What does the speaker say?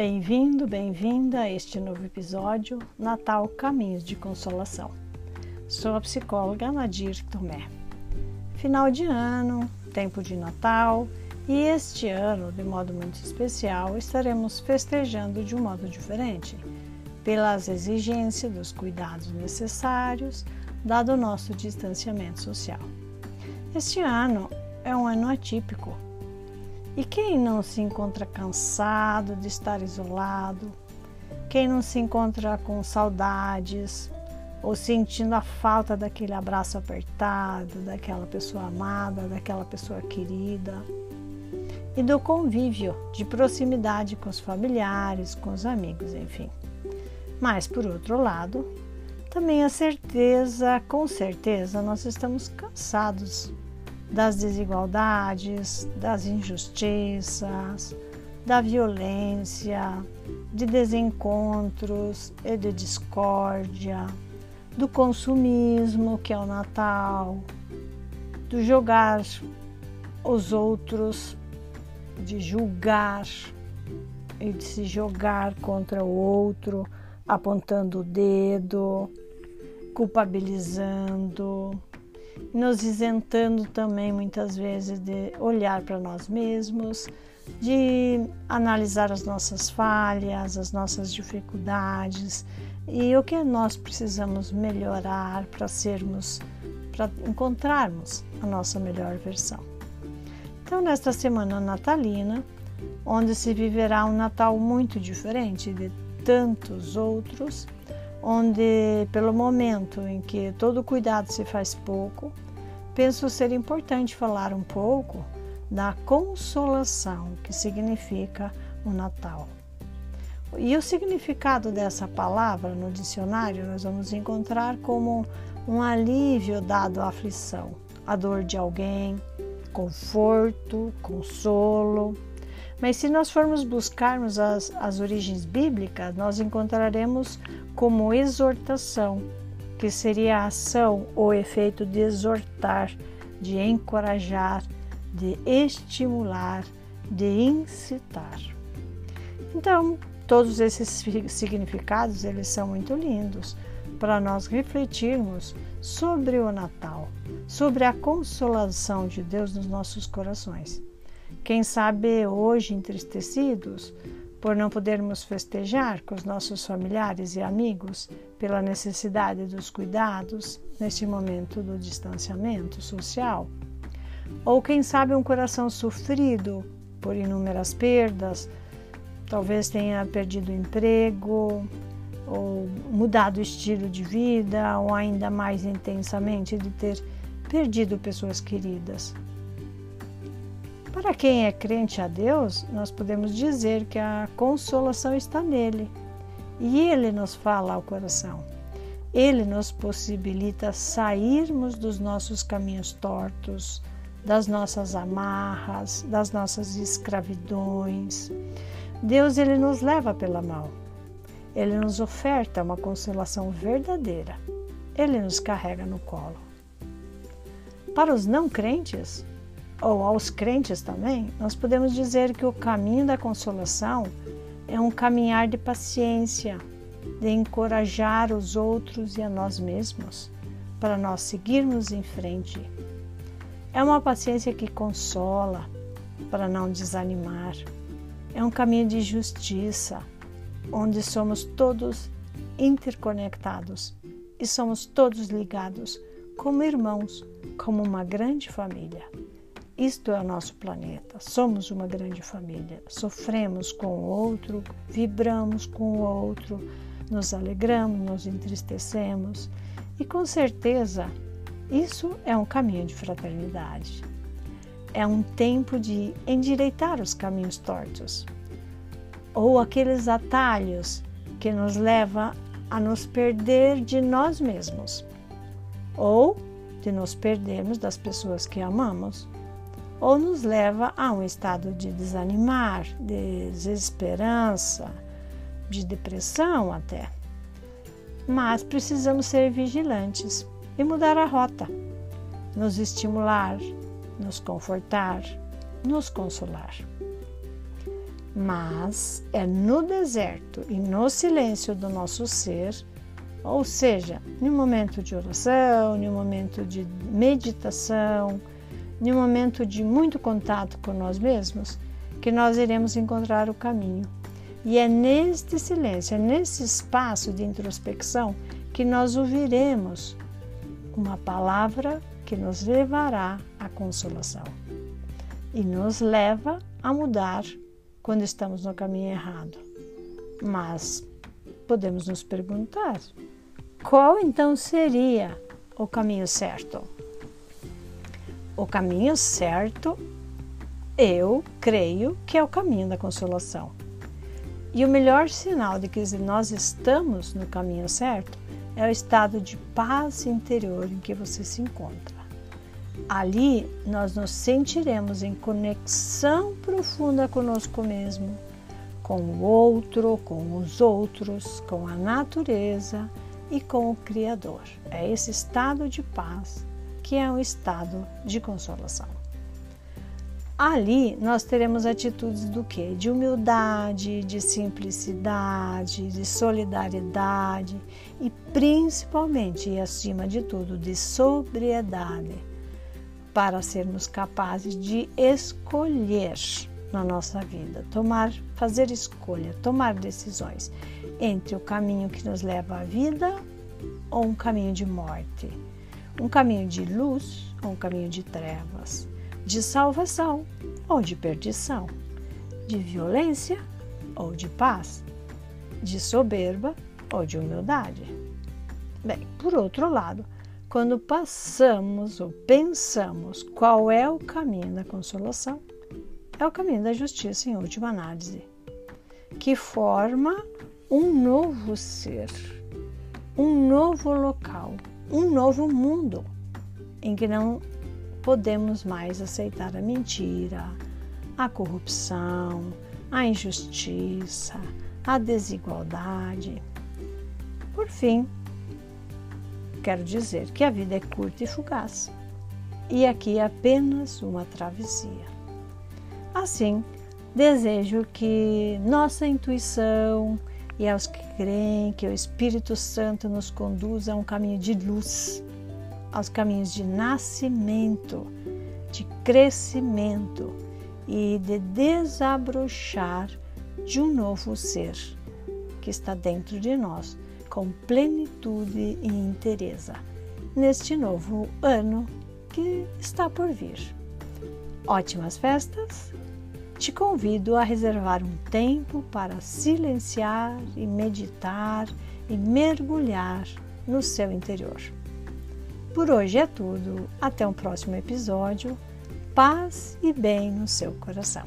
Bem-vindo, bem-vinda a este novo episódio Natal Caminhos de Consolação. Sou a psicóloga Nadir Tomé. Final de ano, tempo de Natal e este ano, de modo muito especial, estaremos festejando de um modo diferente, pelas exigências dos cuidados necessários, dado o nosso distanciamento social. Este ano é um ano atípico e quem não se encontra cansado de estar isolado? Quem não se encontra com saudades ou sentindo a falta daquele abraço apertado, daquela pessoa amada, daquela pessoa querida? E do convívio, de proximidade com os familiares, com os amigos, enfim. Mas, por outro lado, também a certeza, com certeza, nós estamos cansados das desigualdades, das injustiças, da violência, de desencontros e de discórdia, do consumismo, que é o Natal, do jogar os outros, de julgar e de se jogar contra o outro, apontando o dedo, culpabilizando nos isentando também muitas vezes de olhar para nós mesmos, de analisar as nossas falhas, as nossas dificuldades e o que nós precisamos melhorar para sermos, para encontrarmos a nossa melhor versão. Então, nesta semana natalina, onde se viverá um Natal muito diferente de tantos outros, onde, pelo momento em que todo cuidado se faz pouco, penso ser importante falar um pouco da consolação que significa o Natal. E o significado dessa palavra no dicionário nós vamos encontrar como um alívio dado à aflição, a dor de alguém, conforto, consolo, mas se nós formos buscarmos as, as origens bíblicas, nós encontraremos como exortação, que seria a ação ou efeito de exortar, de encorajar, de estimular, de incitar. Então, todos esses significados, eles são muito lindos para nós refletirmos sobre o Natal, sobre a consolação de Deus nos nossos corações. Quem sabe hoje entristecidos por não podermos festejar com os nossos familiares e amigos pela necessidade dos cuidados neste momento do distanciamento social. Ou quem sabe um coração sofrido por inúmeras perdas, talvez tenha perdido emprego, ou mudado o estilo de vida, ou ainda mais intensamente de ter perdido pessoas queridas. Para quem é crente a Deus, nós podemos dizer que a consolação está nele e ele nos fala ao coração. Ele nos possibilita sairmos dos nossos caminhos tortos, das nossas amarras, das nossas escravidões. Deus ele nos leva pela mão. Ele nos oferta uma consolação verdadeira. Ele nos carrega no colo. Para os não crentes, ou aos crentes também, nós podemos dizer que o caminho da consolação é um caminhar de paciência, de encorajar os outros e a nós mesmos para nós seguirmos em frente. É uma paciência que consola para não desanimar. É um caminho de justiça, onde somos todos interconectados e somos todos ligados como irmãos, como uma grande família. Isto é o nosso planeta. Somos uma grande família. Sofremos com o outro, vibramos com o outro, nos alegramos, nos entristecemos. E com certeza, isso é um caminho de fraternidade. É um tempo de endireitar os caminhos tortos ou aqueles atalhos que nos levam a nos perder de nós mesmos ou de nos perdermos das pessoas que amamos ou nos leva a um estado de desanimar, de desesperança, de depressão até. Mas precisamos ser vigilantes e mudar a rota, nos estimular, nos confortar, nos consolar. Mas é no deserto e no silêncio do nosso ser, ou seja, um momento de oração, um momento de meditação, em um momento de muito contato com nós mesmos, que nós iremos encontrar o caminho. E é neste silêncio, é nesse espaço de introspecção que nós ouviremos uma palavra que nos levará à consolação e nos leva a mudar quando estamos no caminho errado. Mas podemos nos perguntar: qual então seria o caminho certo? O caminho certo, eu creio que é o caminho da consolação. E o melhor sinal de que nós estamos no caminho certo é o estado de paz interior em que você se encontra. Ali nós nos sentiremos em conexão profunda conosco mesmo, com o outro, com os outros, com a natureza e com o Criador. É esse estado de paz que é um estado de consolação. Ali nós teremos atitudes do que? De humildade, de simplicidade, de solidariedade e principalmente e acima de tudo de sobriedade, para sermos capazes de escolher na nossa vida, tomar, fazer escolha, tomar decisões entre o caminho que nos leva à vida ou um caminho de morte, um caminho de luz ou um caminho de trevas de salvação ou de perdição, de violência ou de paz, de soberba ou de humildade. Bem, por outro lado, quando passamos ou pensamos qual é o caminho da consolação, é o caminho da justiça em última análise, que forma um novo ser, um novo local, um novo mundo em que não podemos mais aceitar a mentira, a corrupção, a injustiça, a desigualdade. Por fim, quero dizer que a vida é curta e fugaz, e aqui é apenas uma travessia. Assim, desejo que nossa intuição e aos que creem que o Espírito Santo nos conduza a um caminho de luz aos caminhos de nascimento, de crescimento e de desabrochar de um novo ser que está dentro de nós, com plenitude e inteireza, neste novo ano que está por vir. Ótimas festas! Te convido a reservar um tempo para silenciar e meditar e mergulhar no seu interior. Por hoje é tudo. Até um próximo episódio. Paz e bem no seu coração.